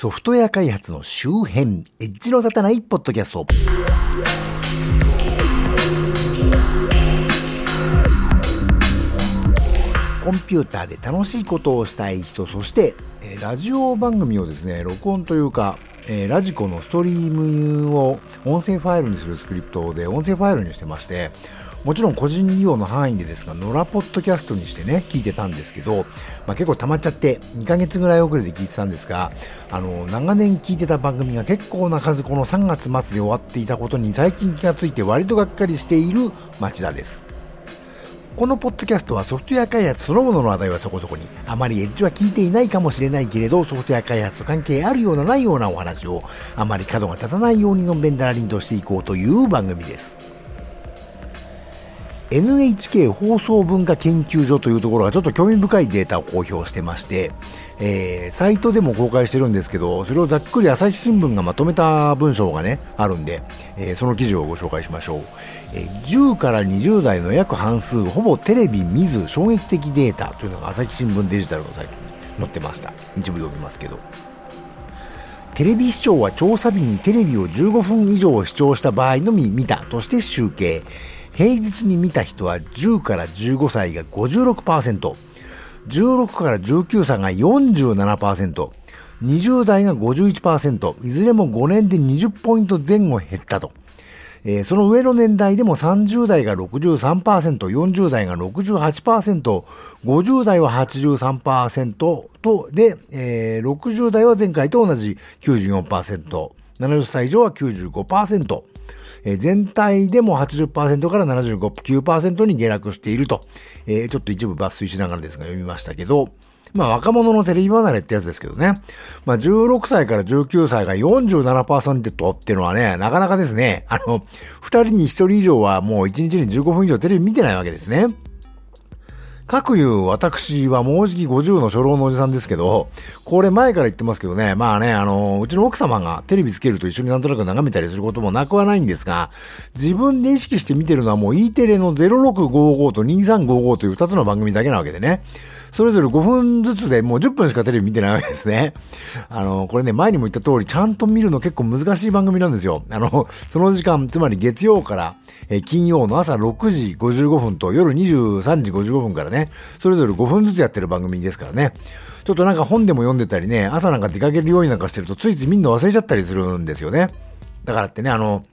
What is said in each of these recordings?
ソフトウェア開発の周辺、エッジの立たないポッドキャスト。コンピューターで楽しいことをしたい人、そして、えーラジオ番組をですね、録音というか、えーラジコのストリームを音声ファイルにするスクリプトで音声ファイルにしてまして、もちろん個人利用の範囲でですが、野良ポッドキャストにしてね、聞いてたんですけど、まあ、結構溜まっちゃって、2ヶ月ぐらい遅れで聞いてたんですが、あの、長年聞いてた番組が結構な数この3月末で終わっていたことに最近気がついて割とがっかりしている町田です。このポッドキャストはソフトウェア開発そのものの話題はそこそこに、あまりエッジは聞いていないかもしれないけれど、ソフトウェア開発と関係あるようなないようなお話を、あまり角が立たないようにのんべんだらりんとしていこうという番組です。NHK 放送文化研究所というところがちょっと興味深いデータを公表してまして、えーサイトでも公開してるんですけど、それをざっくり朝日新聞がまとめた文章がね、あるんで、えーその記事をご紹介しましょう。えー10から20代の約半数、ほぼテレビ見ず衝撃的データというのが朝日新聞デジタルのサイトに載ってました。一部読みますけど。テレビ視聴は調査日にテレビを15分以上視聴した場合のみ見たとして集計。平日に見た人は10から15歳が56%、16から19歳が47%、20代が51%、いずれも5年で20ポイント前後減ったと。えーその上の年代でも30代が63%、40代が68%、50代は83%と、で、えー60代は前回と同じ94%、70歳以上は95%、えー全体でも80%から79%に下落していると、えーちょっと一部抜粋しながらですが読みましたけど、まあ若者のテレビ離れってやつですけどね。まあ16歳から19歳が47%っていうのはね、なかなかですね、あの、2人に1人以上はもう1日に15分以上テレビ見てないわけですね。各言う私はもうじき50の初老のおじさんですけど、これ前から言ってますけどね、まあね、あの、うちの奥様がテレビつけると一緒になんとなく眺めたりすることもなくはないんですが、自分で意識して見てるのはもう E テレの0655と2355という2つの番組だけなわけでね。それぞれ5分ずつでもう10分しかテレビ見てないわけですね。あの、これね、前にも言った通り、ちゃんと見るの結構難しい番組なんですよ。あの、その時間、つまり月曜から、金曜の朝6時55分と夜23時55分からね、それぞれ5分ずつやってる番組ですからね。ちょっとなんか本でも読んでたりね、朝なんか出かけるようになんかしてると、ついついみんな忘れちゃったりするんですよね。だからってね、あの、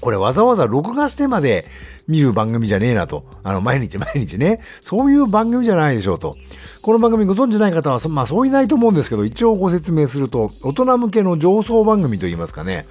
これわざわざ録画してまで見る番組じゃねえなと。あの、毎日毎日ね。そういう番組じゃないでしょうと。この番組ご存知ない方は、そまあそういないと思うんですけど、一応ご説明すると、大人向けの上層番組といいますかね。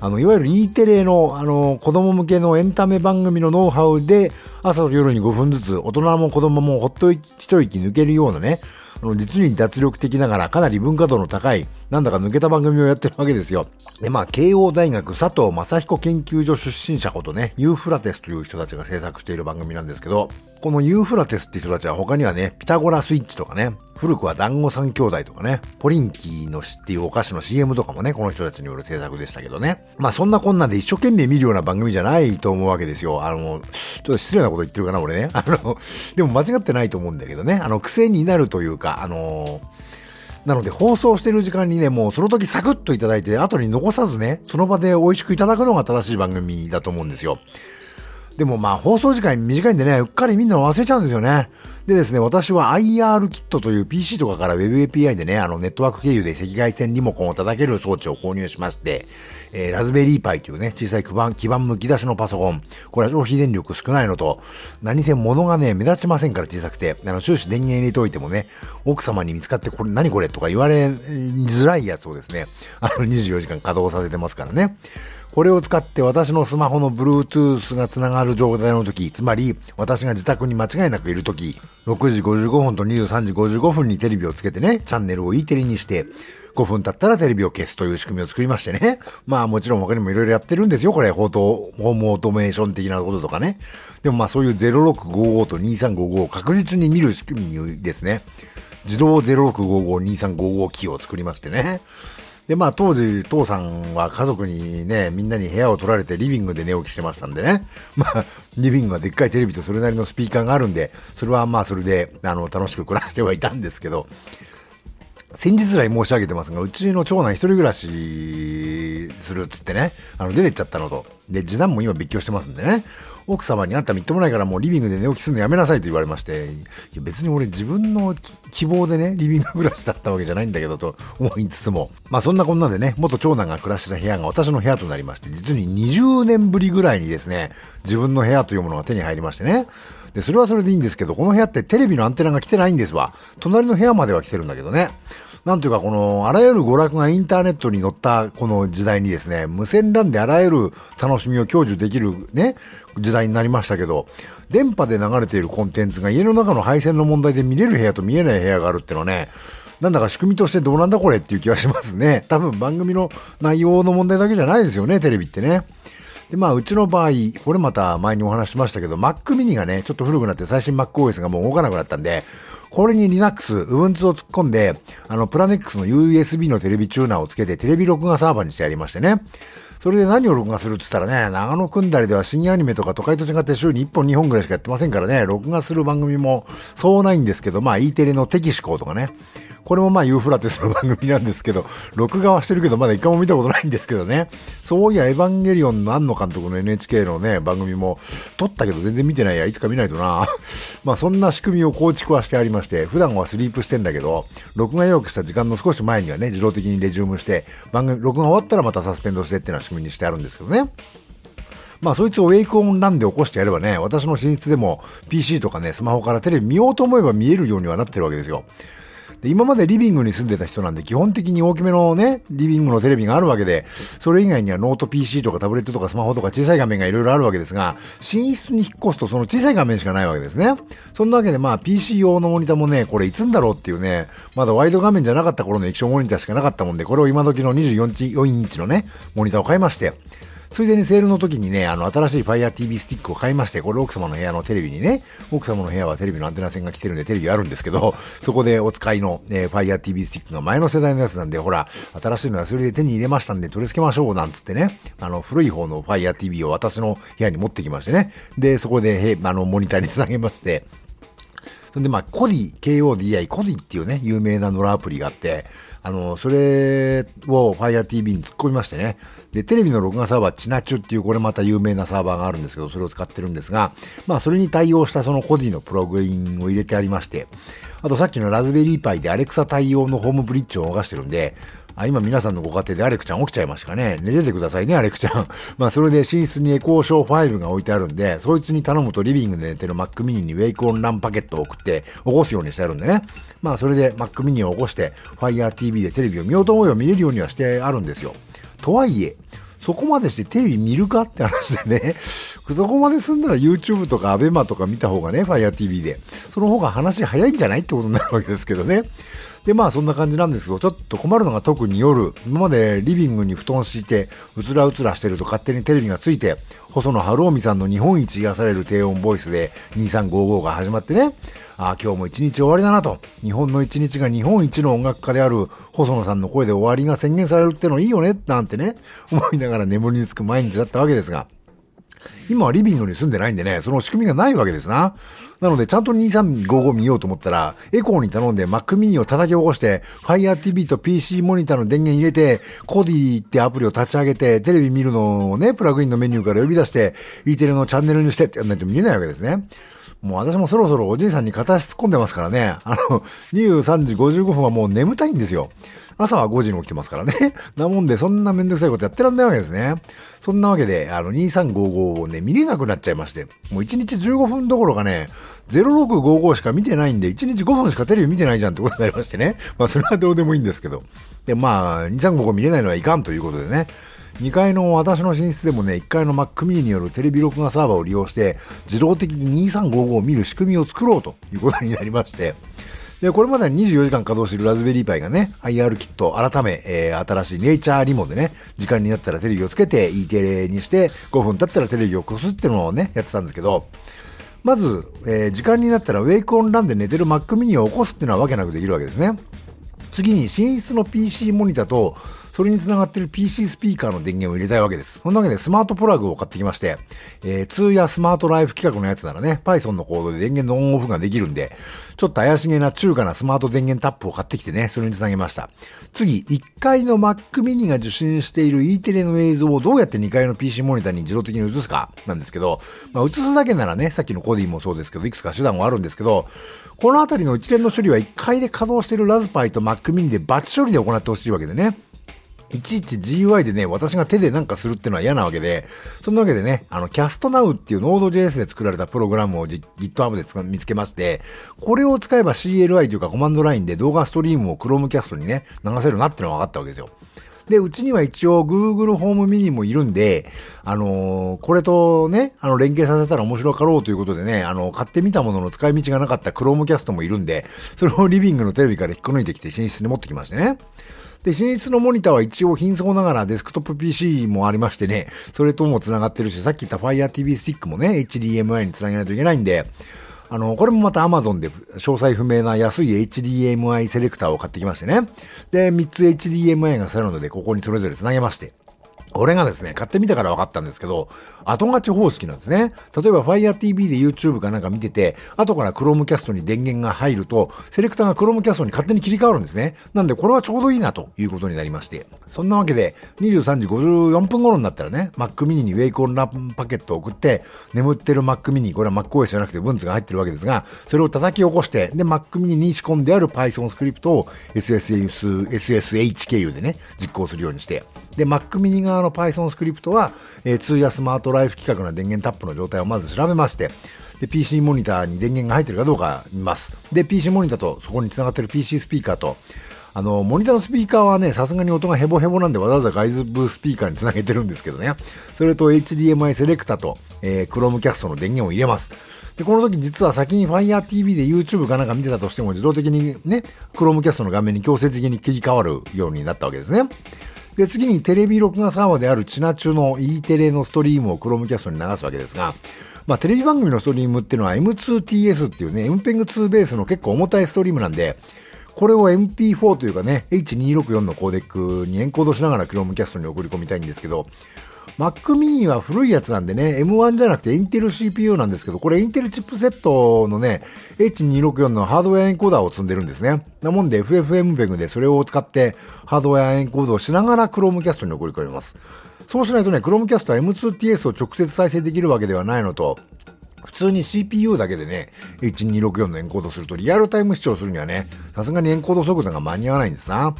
あの、いわゆる E テレの、あの、子供向けのエンタメ番組のノウハウで、朝と夜に5分ずつ、大人も子供もほっと一息抜けるようなね、あの、実に脱力的ながらかなり文化度の高い、なんだか抜けた番組をやってるわけですよ。で、まあ、慶応大学佐藤正彦研究所出身者ことね、ユーフラテスという人たちが制作している番組なんですけど、このユーフラテスって人たちは他にはね、ピタゴラスイッチとかね、古くは団子三兄弟とかね、ポリンキーの詩っていうお菓子の CM とかもね、この人たちによる制作でしたけどね。まあそんなこんなんで一生懸命見るような番組じゃないと思うわけですよ。あの、ちょっと失礼なこと言ってるかな、俺ね。あの、でも間違ってないと思うんだけどね。あの、癖になるというか、あの、なので放送してる時間にね、もうその時サクッといただいて、後に残さずね、その場で美味しくいただくのが正しい番組だと思うんですよ。でもまあ放送時間短いんでね、うっかりみんな忘れちゃうんですよね。でですね、私は IR キットという PC とかから Web API でね、あのネットワーク経由で赤外線リモコンを叩ける装置を購入しまして、えーラズベリーパイというね、小さい基板、基板むき出しのパソコン。これは消費電力少ないのと、何せ物がね、目立ちませんから小さくて、あの終始電源入れておいてもね、奥様に見つかってこれ何これとか言われづらいやつをですね、あの24時間稼働させてますからね。これを使って私のスマホの Bluetooth がつながる状態の時、つまり私が自宅に間違いなくいる時、6時55分と23時55分にテレビをつけてね、チャンネルを E テレにして、5分経ったらテレビを消すという仕組みを作りましてね。まあもちろん他にもいろいろやってるんですよ、これ。ホート、ホームオートメーション的なこととかね。でもまあそういう0655と2355を確実に見る仕組みですね。自動06552355キーを作りましてね。で、まあ当時、父さんは家族にね、みんなに部屋を取られてリビングで寝起きしてましたんでね。まあ、リビングはでっかいテレビとそれなりのスピーカーがあるんで、それはまあそれで、あの、楽しく暮らしてはいたんですけど、先日来申し上げてますが、うちの長男一人暮らしするっつってね、あの出てっちゃったのと。で、次男も今別居してますんでね、奥様にあんたみっともないからもうリビングで寝起きするのやめなさいと言われまして、別に俺自分の希望でね、リビング暮らしだったわけじゃないんだけどと 思いつつも、まあそんなこんなでね、元長男が暮らしてた部屋が私の部屋となりまして、実に20年ぶりぐらいにですね、自分の部屋というものが手に入りましてね、で、それはそれでいいんですけど、この部屋ってテレビのアンテナが来てないんですわ。隣の部屋までは来てるんだけどね。なんというか、この、あらゆる娯楽がインターネットに載ったこの時代にですね、無線 LAN であらゆる楽しみを享受できるね、時代になりましたけど、電波で流れているコンテンツが家の中の配線の問題で見れる部屋と見えない部屋があるってのはね、なんだか仕組みとしてどうなんだこれっていう気がしますね。多分番組の内容の問題だけじゃないですよね、テレビってね。で、まあ、うちの場合、これまた前にお話しましたけど、Mac mini がね、ちょっと古くなって最新 MacOS がもう動かなくなったんで、これに Linux、Ubuntu を突っ込んで、あの、プラネックスの USB のテレビチューナーをつけてテレビ録画サーバーにしてやりましてね。それで何を録画するって言ったらね、長野くんだりでは深夜アニメとか都会と違って週に1本2本ぐらいしかやってませんからね、録画する番組もそうないんですけど、まあ E テレのテキシコとかね、これもまあユーフラテスの番組なんですけど、録画はしてるけどまだ一回も見たことないんですけどね。そういやエヴァンゲリオンの庵野監督の NHK のね、番組も撮ったけど全然見てないや、いつか見ないとな。まあそんな仕組みを構築はしてありまして、普段はスリープしてんだけど、録画予約した時間の少し前にはね、自動的にレジュームして、番組、録画終わったらまたサスペンドしてっていうような仕組みにしてあるんですけどね。まあそいつをウェイクオンランで起こしてやればね、私の寝室でも PC とかね、スマホからテレビ見ようと思えば見えるようにはなってるわけですよ。で、今までリビングに住んでた人なんで、基本的に大きめのね、リビングのテレビがあるわけで、それ以外にはノート PC とかタブレットとかスマホとか小さい画面がいろいろあるわけですが、寝室に引っ越すとその小さい画面しかないわけですね。そんなわけでまあ PC 用のモニターもね、これいつのだろうっていうね、まだワイド画面じゃなかった頃の液晶モニターしかなかったもんで、これを今時の24インチのね、モニターを買いまして、ついでにセールの時にね、あの、新しい Fire TV スティックを買いまして、これ奥様の部屋のテレビにね、奥様の部屋はテレビのアンテナ線が来てるんでテレビあるんですけど、そこでお使いの、えー、Fire TV スティックが前の世代のやつなんで、ほら、新しいのはそれで手に入れましたんで取り付けましょう、なんつってね、あの、古い方の Fire TV を私の部屋に持ってきましてね、で、そこで、へあの、モニターにつなげまして、そんで、まあ、コディ、KODI、コディっていうね、有名なノラアプリがあって、あの、それを Fire TV に突っ込みましてね。で、テレビの録画サーバー、チナチュっていうこれまた有名なサーバーがあるんですけど、それを使ってるんですが、まあそれに対応したそのコディのプログインを入れてありまして、あとさっきのラズベリーパイでアレクサ対応のホームブリッジを動かしてるんで、あ、今皆さんのご家庭でアレクちゃん起きちゃいましたかね。寝ててくださいね、アレクちゃん。まあ、それで寝室にエコーショー5が置いてあるんで、そいつに頼むとリビングで寝てる Mac mini にウェイクオンランパケットを送って起こすようにしてあるんでね。まあ、それで Mac mini を起こして Fire TV でテレビを見ようと思えば見れるようにはしてあるんですよ。とはいえ、そこまでしてテレビ見るかって話でね、そこまで済んだら YouTube とか ABEMA とか見た方がね、Fire TV で。その方が話早いんじゃないってことになるわけですけどね。で、まあそんな感じなんですけど、ちょっと困るのが特に夜、今までリビングに布団敷いて、うつらうつらしてると勝手にテレビがついて、細野晴臣さんの日本一癒される低音ボイスで2355が始まってね、あ、今日も一日終わりだなと。日本の一日が日本一の音楽家である細野さんの声で終わりが宣言されるってのいいよね、なんてね、思いながら眠りにつく毎日だったわけですが、今はリビングに住んでないんでね、その仕組みがないわけですな。なので、ちゃんと2355見ようと思ったら、エコーに頼んで Mac mini を叩き起こして、Fire TV と PC モニターの電源入れて、コディってアプリを立ち上げて、テレビ見るのをね、プラグインのメニューから呼び出して、E テレのチャンネルにしてってやんないと見えないわけですね。もう私もそろそろおじいさんに片足突っ込んでますからね。あの、23時55分はもう眠たいんですよ。朝は5時に起きてますからね。なもんで、そんなめんどくさいことやってらんないわけですね。そんなわけで、あの、2355をね、見れなくなっちゃいまして、もう1日15分どころかね、0655しか見てないんで、1日5分しかテレビ見てないじゃんってことになりましてね。まあ、それはどうでもいいんですけど。で、まあ、2355見れないのはいかんということでね。2階の私の寝室でもね、1階の Mac mini によるテレビ録画サーバーを利用して、自動的に2355を見る仕組みを作ろうということになりまして、で、これまでに24時間稼働しているラズベリーパイがね、IR キット改め、えー、新しいネイチャーリモでね、時間になったらテレビをつけて E テレにして、5分経ったらテレビをこすってのをね、やってたんですけど、まず、えー、時間になったらウェイクオンランで寝てる Mac mini を起こすっていうのはわけなくできるわけですね。次に寝室の PC モニターとそれにつながっている PC スピーカーの電源を入れたいわけです。そんなわけでスマートプラグを買ってきまして、えー、2やスマートライフ規格のやつならね、Python のコードで電源のオンオフができるんで、ちょっと怪しげな中華なスマート電源タップを買ってきてね、それにつなげました。次、1階の Mac mini が受信している E テレの映像をどうやって2階の PC モニターに自動的に映すかなんですけど、まあ、映すだけならね、さっきのコディもそうですけど、いくつか手段はあるんですけど、このあたりの一連の処理は1階で稼働しているラズパイと Mac mini でバッチ処理で行ってほしいわけでね。いちいち GUI でね、私が手でなんかするっていうのは嫌なわけで、そんなわけでね、あの、キャストナウっていう Node.js で作られたプログラムを GitHub で見つけまして、これを使えば CLI というかコマンドラインで動画ストリームを Chromecast にね、流せるなってのが分かったわけですよ。で、うちには一応 Google ホームミニもいるんで、あのー、これとね、あの、連携させたら面白かろうということでね、あの、買ってみたものの使い道がなかった Chromecast もいるんで、それをリビングのテレビから引っこ抜いてきて寝室に持ってきましてね。で、寝室のモニターは一応貧相ながらデスクトップ PC もありましてね、それとも繋がってるし、さっき言った Fire TV スティックもね、HDMI に繋げないといけないんで、あの、これもまた Amazon で詳細不明な安い HDMI セレクターを買ってきましてね。で、3つ HDMI がされるので、ここにそれぞれ繋げまして。俺がですね、買ってみたから分かったんですけど、後勝ち方式なんですね。例えば Fire TV で YouTube かなんか見てて、後から Chromecast に電源が入ると、セレクターが Chromecast に勝手に切り替わるんですね。なんでこれはちょうどいいなということになりまして。そんなわけで、23時54分頃になったらね、Mac mini にウェイコンラパケットを送って、眠ってる Mac mini、これは MacOS じゃなくて Ubuntu が入ってるわけですが、それを叩き起こして、で、Mac mini に仕込んである Python スクリプトを SSH、SSH 経由でね、実行するようにして、で、Mac mini 側の Python スクリプトは、えー、2やスマートライフ規格の電源タップの状態をまず調べまして、で、PC モニターに電源が入ってるかどうか見ます。で、PC モニターとそこにつながってる PC スピーカーと、あの、モニターのスピーカーはね、さすがに音がヘボヘボなんでわざわざ外部スピーカーにつなげてるんですけどね。それと HDMI セレクタと、えー、Chromecast の電源を入れます。で、この時実は先に Fire TV で YouTube かなんか見てたとしても自動的にね、Chromecast の画面に強制的に切り替わるようになったわけですね。で、次にテレビ録画サーバーであるチナ中の E テレのストリームを Chromecast に流すわけですが、まあ、テレビ番組のストリームっていうのは M2TS っていうね、MPEG2 ベースの結構重たいストリームなんで、これを MP4 というかね、H264 のコーデックにエンコードしながら Chromecast に送り込みたいんですけど、Mac mini は古いやつなんでね、M1 じゃなくてインテル CPU なんですけど、これインテルチップセットのね、H264 のハードウェアエンコーダーを積んでるんですね。なもんで FFmpeg でそれを使ってハードウェアエンコードをしながら Chromecast に送り込みます。そうしないとね、Chromecast は M2TS を直接再生できるわけではないのと、普通に CPU だけでね、H264 のエンコードするとリアルタイム視聴するにはね、さすがにエンコード速度が間に合わないんですな。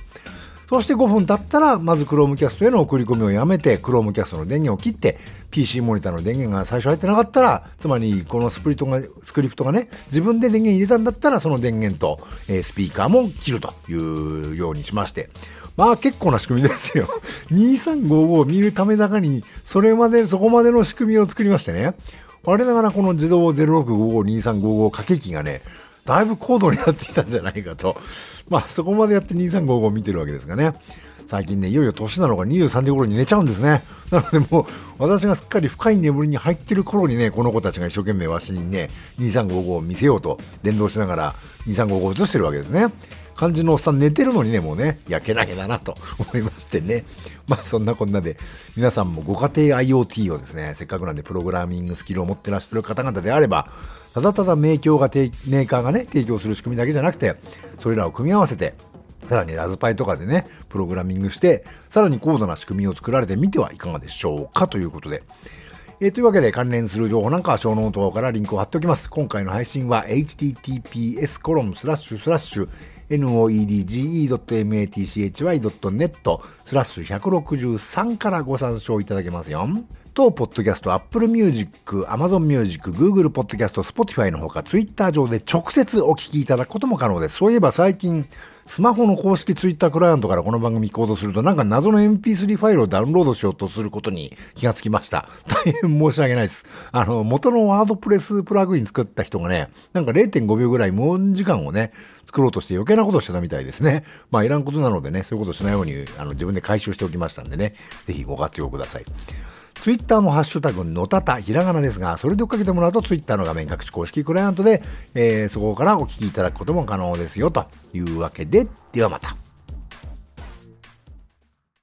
そして5分経ったら、まず Chromecast への送り込みをやめて、Chromecast の電源を切って、PC モニターの電源が最初入ってなかったら、つまりこのスプリットが、スクリプトがね、自分で電源入れたんだったら、その電源と、えー、スピーカーも切るというようにしまして、まあ結構な仕組みですよ。2355を見るためだかに、それまで、そこまでの仕組みを作りましてね。我ながらこの自動06552355掛け機がね、だいぶ高度になってきたんじゃないかと。まあ、そこまでやって2355見てるわけですがね。最近ね、いよいよ年なのか23時頃に寝ちゃうんですね。なのでもう、私がすっかり深い眠りに入ってる頃にね、この子たちが一生懸命わしにね、2355を見せようと連動しながら2355を映してるわけですね。感じのおっさん寝てるのにね、もうね、焼けなげだなと 思いましてね。まあそんなこんなで、皆さんもご家庭 IoT をですね、せっかくなんでプログラミングスキルを持ってらっしゃる方々であれば、ただただメーカーがね、提供する仕組みだけじゃなくて、それらを組み合わせて、さらにラズパイとかでね、プログラミングして、さらに高度な仕組みを作られてみてはいかがでしょうかということで。えー、というわけで関連する情報なんかはショーノートからリンクを貼っておきます。今回の配信は https コロンスラッシュスラッシュ noedge.matchy.net スラッシュ163からご参照いただけますよ。当ポッドキャスト、Apple Music、Amazon Music、Google Podcast、Spotify のほか、Twitter 上で直接お聞きいただくことも可能です。そういえば最近、スマホの公式 Twitter クライアントからこの番組行動すると、なんか謎の MP3 ファイルをダウンロードしようとすることに気がつきました。大変申し訳ないです。あの、元のワードプレスプラグイン作った人がね、なんか0.5秒ぐらい無音時間をね、作ろうとして余計なことしてたみたいですね。まあ、いらんことなのでね、そういうことしないように、あの、自分で回収しておきましたんでね、ぜひご活用ください。ツイッターのハッシュタグ、のたた、ひらがなですが、それで追っかけてもらうと、ツイッターの画面各種公式クライアントで、えー、そこからお聞きいただくことも可能ですよ、というわけで、ではまた。